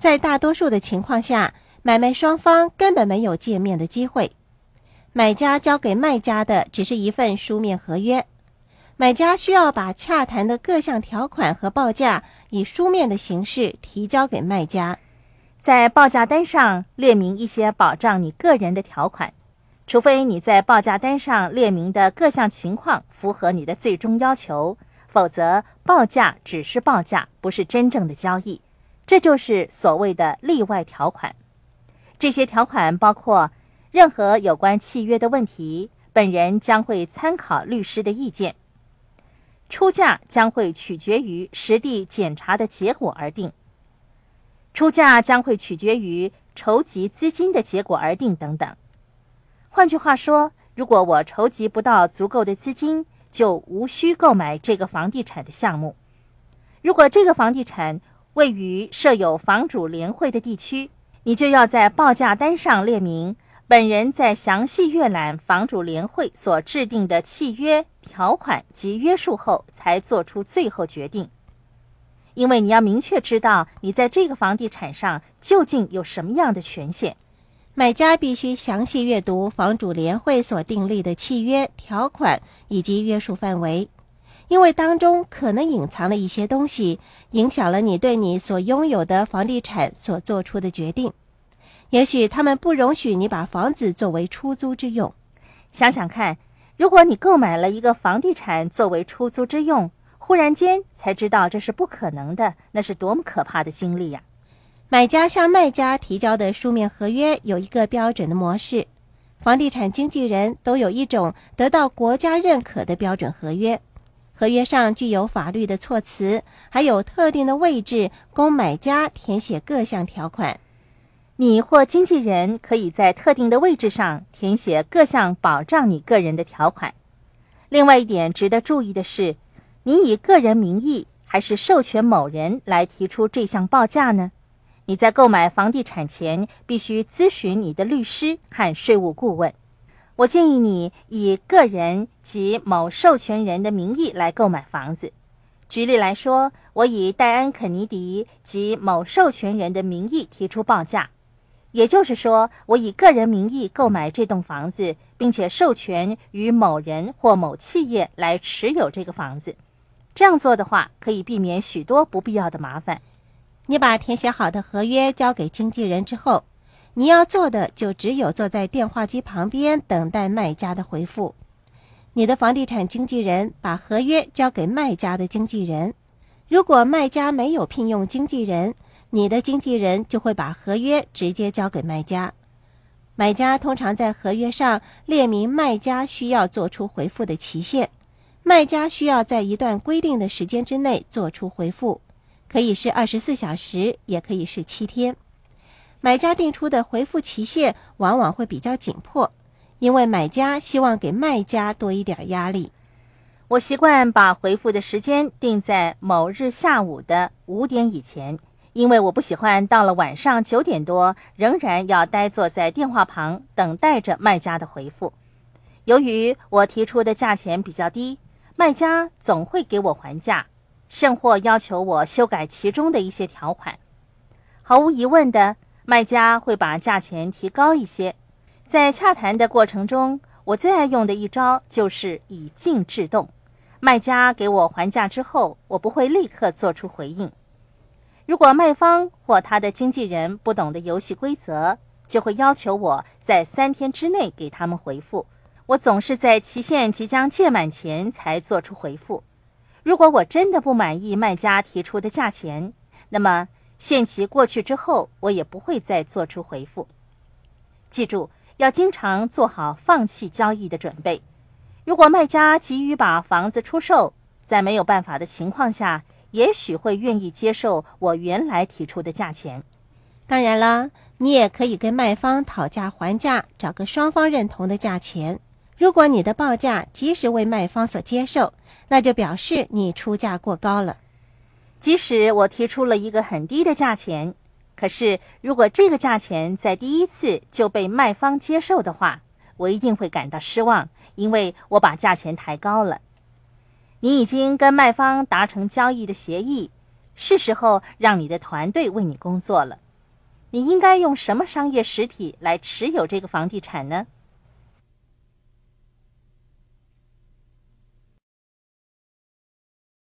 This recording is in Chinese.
在大多数的情况下，买卖双方根本没有见面的机会。买家交给卖家的只是一份书面合约，买家需要把洽谈的各项条款和报价以书面的形式提交给卖家，在报价单上列明一些保障你个人的条款。除非你在报价单上列明的各项情况符合你的最终要求，否则报价只是报价，不是真正的交易。这就是所谓的例外条款。这些条款包括：任何有关契约的问题，本人将会参考律师的意见；出价将会取决于实地检查的结果而定；出价将会取决于筹集资金的结果而定等等。换句话说，如果我筹集不到足够的资金，就无需购买这个房地产的项目。如果这个房地产位于设有房主联会的地区，你就要在报价单上列明本人在详细阅览房主联会所制定的契约条款及约束后，才做出最后决定。因为你要明确知道你在这个房地产上究竟有什么样的权限。买家必须详细阅读房主联会所订立的契约条款以及约束范围，因为当中可能隐藏了一些东西，影响了你对你所拥有的房地产所做出的决定。也许他们不容许你把房子作为出租之用。想想看，如果你购买了一个房地产作为出租之用，忽然间才知道这是不可能的，那是多么可怕的经历呀！买家向卖家提交的书面合约有一个标准的模式，房地产经纪人都有一种得到国家认可的标准合约，合约上具有法律的措辞，还有特定的位置供买家填写各项条款。你或经纪人可以在特定的位置上填写各项保障你个人的条款。另外一点值得注意的是，你以个人名义还是授权某人来提出这项报价呢？你在购买房地产前，必须咨询你的律师和税务顾问。我建议你以个人及某授权人的名义来购买房子。举例来说，我以戴安·肯尼迪及某授权人的名义提出报价，也就是说，我以个人名义购买这栋房子，并且授权与某人或某企业来持有这个房子。这样做的话，可以避免许多不必要的麻烦。你把填写好的合约交给经纪人之后，你要做的就只有坐在电话机旁边等待卖家的回复。你的房地产经纪人把合约交给卖家的经纪人。如果卖家没有聘用经纪人，你的经纪人就会把合约直接交给卖家。买家通常在合约上列明卖家需要做出回复的期限，卖家需要在一段规定的时间之内做出回复。可以是二十四小时，也可以是七天。买家定出的回复期限往往会比较紧迫，因为买家希望给卖家多一点压力。我习惯把回复的时间定在某日下午的五点以前，因为我不喜欢到了晚上九点多仍然要呆坐在电话旁等待着卖家的回复。由于我提出的价钱比较低，卖家总会给我还价。甚或要求我修改其中的一些条款，毫无疑问的，卖家会把价钱提高一些。在洽谈的过程中，我最爱用的一招就是以静制动。卖家给我还价之后，我不会立刻做出回应。如果卖方或他的经纪人不懂得游戏规则，就会要求我在三天之内给他们回复。我总是在期限即将届满前才做出回复。如果我真的不满意卖家提出的价钱，那么限期过去之后，我也不会再做出回复。记住，要经常做好放弃交易的准备。如果卖家急于把房子出售，在没有办法的情况下，也许会愿意接受我原来提出的价钱。当然了，你也可以跟卖方讨价还价，找个双方认同的价钱。如果你的报价即使为卖方所接受，那就表示你出价过高了。即使我提出了一个很低的价钱，可是如果这个价钱在第一次就被卖方接受的话，我一定会感到失望，因为我把价钱抬高了。你已经跟卖方达成交易的协议，是时候让你的团队为你工作了。你应该用什么商业实体来持有这个房地产呢？